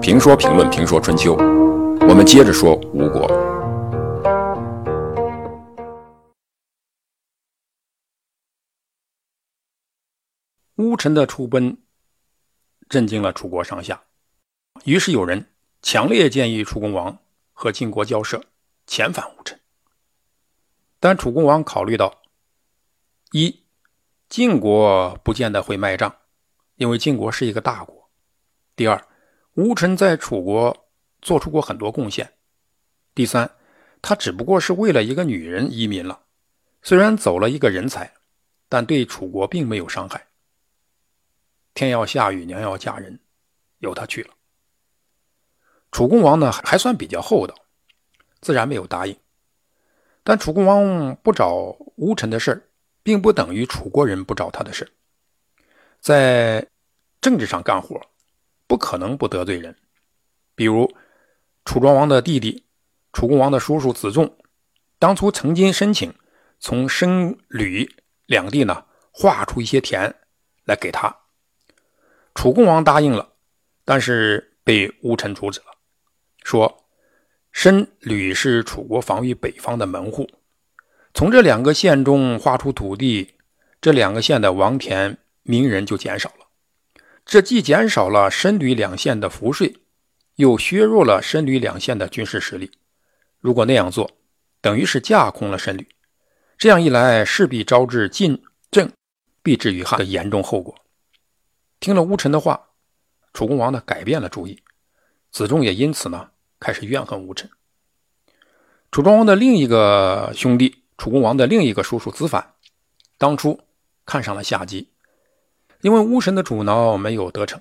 评说评论评说春秋，我们接着说吴国。乌臣的出奔震惊了楚国上下，于是有人强烈建议楚公王和晋国交涉，遣返乌臣。但楚公王考虑到：一，晋国不见得会卖账，因为晋国是一个大国；第二，吴臣在楚国做出过很多贡献。第三，他只不过是为了一个女人移民了，虽然走了一个人才，但对楚国并没有伤害。天要下雨，娘要嫁人，由他去了。楚公王呢，还算比较厚道，自然没有答应。但楚公王不找吴臣的事并不等于楚国人不找他的事在政治上干活。不可能不得罪人，比如楚庄王的弟弟、楚公王的叔叔子仲，当初曾经申请从申、吕两地呢划出一些田来给他，楚公王答应了，但是被乌臣阻止了，说申、吕是楚国防御北方的门户，从这两个县中划出土地，这两个县的王田名人就减少了。这既减少了申吕两县的赋税，又削弱了申吕两县的军事实力。如果那样做，等于是架空了申吕。这样一来，势必招致晋郑必至于汉的严重后果。听了乌臣的话，楚恭王呢改变了主意，子仲也因此呢开始怨恨乌臣。楚庄王的另一个兄弟，楚恭王的另一个叔叔子反，当初看上了夏姬。因为巫神的阻挠没有得逞，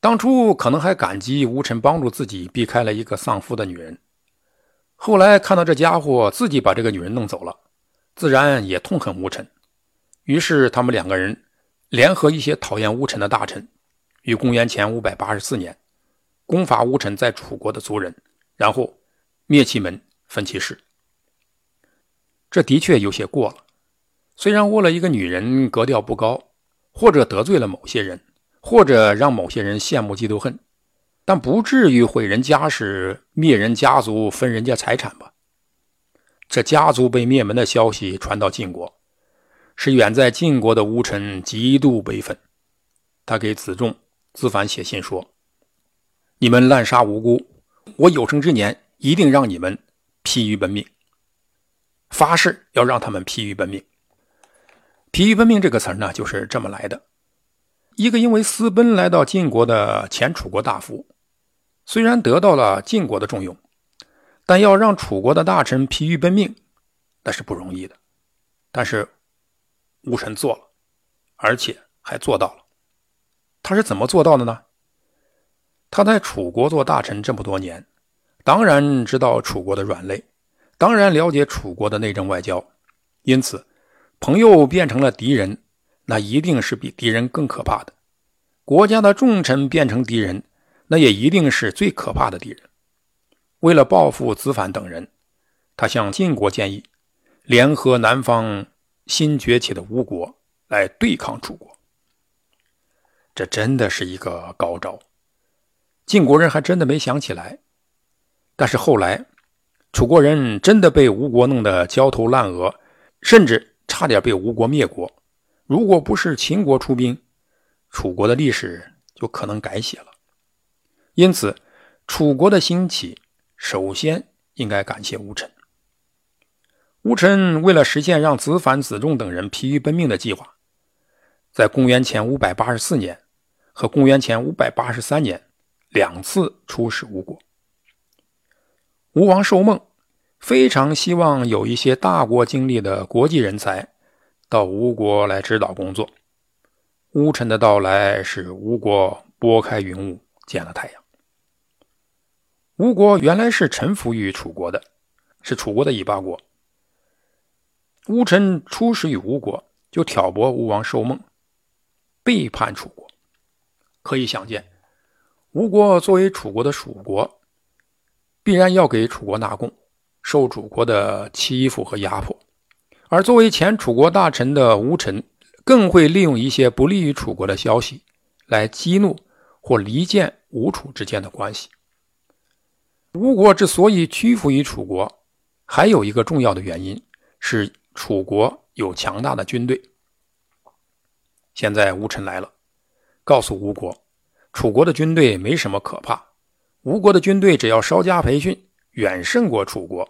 当初可能还感激巫臣帮助自己避开了一个丧夫的女人，后来看到这家伙自己把这个女人弄走了，自然也痛恨巫臣。于是他们两个人联合一些讨厌巫臣的大臣，于公元前五百八十四年攻伐巫臣在楚国的族人，然后灭其门，分其氏。这的确有些过了，虽然窝了一个女人，格调不高。或者得罪了某些人，或者让某些人羡慕嫉妒恨，但不至于毁人家室、灭人家族、分人家财产吧？这家族被灭门的消息传到晋国，使远在晋国的吴臣极度悲愤。他给子仲、子反写信说：“你们滥杀无辜，我有生之年一定让你们疲于奔命。发誓要让他们疲于奔命。”疲于奔命这个词儿呢，就是这么来的。一个因为私奔来到晋国的前楚国大夫，虽然得到了晋国的重用，但要让楚国的大臣疲于奔命，那是不容易的。但是吴臣做了，而且还做到了。他是怎么做到的呢？他在楚国做大臣这么多年，当然知道楚国的软肋，当然了解楚国的内政外交，因此。朋友变成了敌人，那一定是比敌人更可怕的；国家的重臣变成敌人，那也一定是最可怕的敌人。为了报复子反等人，他向晋国建议联合南方新崛起的吴国来对抗楚国。这真的是一个高招，晋国人还真的没想起来。但是后来，楚国人真的被吴国弄得焦头烂额，甚至。差点被吴国灭国，如果不是秦国出兵，楚国的历史就可能改写了。因此，楚国的兴起首先应该感谢吴臣。吴臣为了实现让子反、子仲等人疲于奔命的计划，在公元前五百八十四年和公元前五百八十三年两次出使吴国。吴王寿梦。非常希望有一些大国经历的国际人才到吴国来指导工作。乌臣的到来使吴国拨开云雾见了太阳。吴国原来是臣服于楚国的，是楚国的尾巴国。乌臣出使于吴国，就挑拨吴王寿梦，背叛楚国。可以想见，吴国作为楚国的属国，必然要给楚国纳贡。受楚国的欺负和压迫，而作为前楚国大臣的吴臣，更会利用一些不利于楚国的消息来激怒或离间吴楚之间的关系。吴国之所以屈服于楚国，还有一个重要的原因是楚国有强大的军队。现在吴臣来了，告诉吴国，楚国的军队没什么可怕，吴国的军队只要稍加培训，远胜过楚国。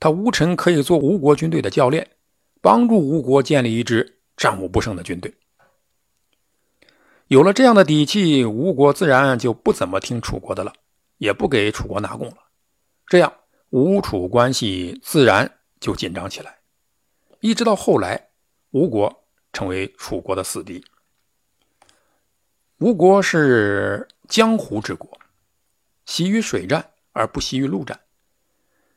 他吴臣可以做吴国军队的教练，帮助吴国建立一支。战无不胜的军队，有了这样的底气，吴国自然就不怎么听楚国的了，也不给楚国纳贡了。这样，吴楚关系自然就紧张起来。一直到后来，吴国成为楚国的死敌。吴国是江湖之国，习于水战而不习于陆战，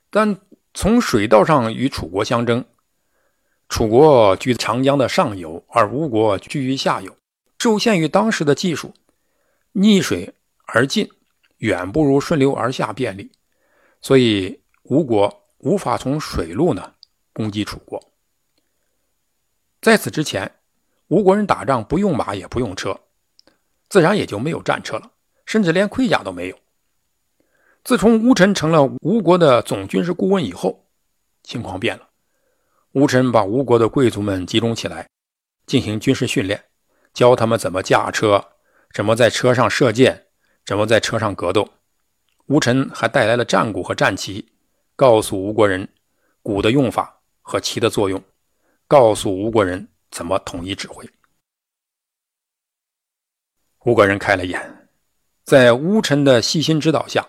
但从水道上与楚国相争。楚国居长江的上游，而吴国居于下游，受限于当时的技术，逆水而进远不如顺流而下便利，所以吴国无法从水路呢攻击楚国。在此之前，吴国人打仗不用马也不用车，自然也就没有战车了，甚至连盔甲都没有。自从吴臣成了吴国的总军事顾问以后，情况变了。吴臣把吴国的贵族们集中起来，进行军事训练，教他们怎么驾车，怎么在车上射箭，怎么在车上格斗。吴臣还带来了战鼓和战旗，告诉吴国人鼓的用法和旗的作用，告诉吴国人怎么统一指挥。吴国人开了眼，在吴臣的细心指导下，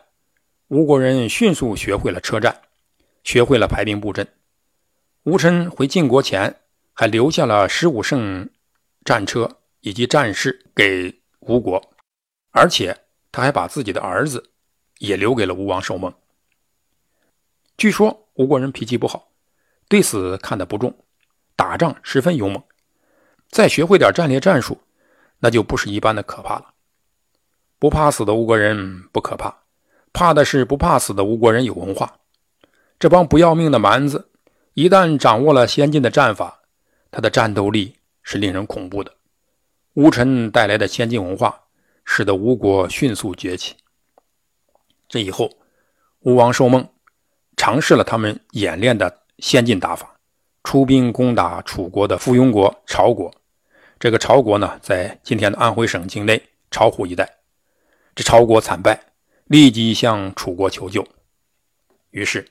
吴国人迅速学会了车战，学会了排兵布阵。吴臣回晋国前，还留下了十五乘战车以及战士给吴国，而且他还把自己的儿子也留给了吴王寿梦。据说吴国人脾气不好，对死看得不重，打仗十分勇猛。再学会点战略战术，那就不是一般的可怕了。不怕死的吴国人不可怕，怕的是不怕死的吴国人有文化。这帮不要命的蛮子。一旦掌握了先进的战法，他的战斗力是令人恐怖的。吴臣带来的先进文化，使得吴国迅速崛起。这以后，吴王寿梦尝试了他们演练的先进打法，出兵攻打楚国的附庸国朝国。这个朝国呢，在今天的安徽省境内巢湖一带。这朝国惨败，立即向楚国求救。于是。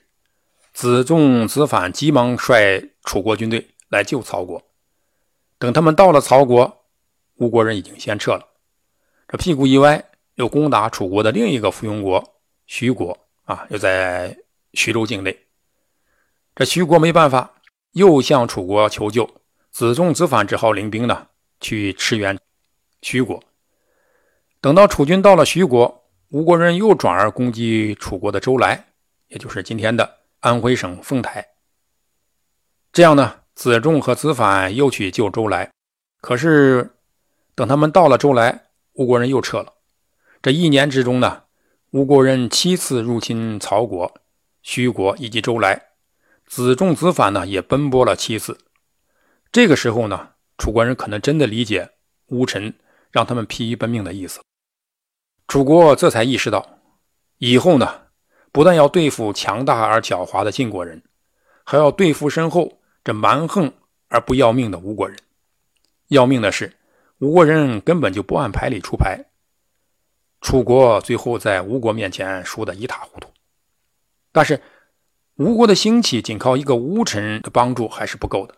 子仲、子反急忙率楚国军队来救曹国。等他们到了曹国，吴国人已经先撤了。这屁股一歪，又攻打楚国的另一个附庸国徐国啊，又在徐州境内。这徐国没办法，又向楚国求救。子仲、子反只好领兵呢去驰援徐国。等到楚军到了徐国，吴国人又转而攻击楚国的周来，也就是今天的。安徽省凤台，这样呢，子仲和子反又去救周来，可是等他们到了周来，吴国人又撤了。这一年之中呢，吴国人七次入侵曹国、徐国以及周来，子仲、子反呢也奔波了七次。这个时候呢，楚国人可能真的理解吴臣让他们疲于奔命的意思，楚国这才意识到，以后呢。不但要对付强大而狡猾的晋国人，还要对付身后这蛮横而不要命的吴国人。要命的是，吴国人根本就不按牌理出牌，楚国最后在吴国面前输得一塌糊涂。但是，吴国的兴起仅靠一个吴臣的帮助还是不够的。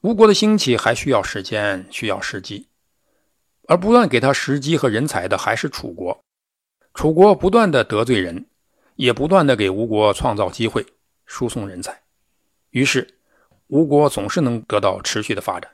吴国的兴起还需要时间，需要时机，而不断给他时机和人才的还是楚国。楚国不断的得罪人。也不断的给吴国创造机会，输送人才，于是吴国总是能得到持续的发展。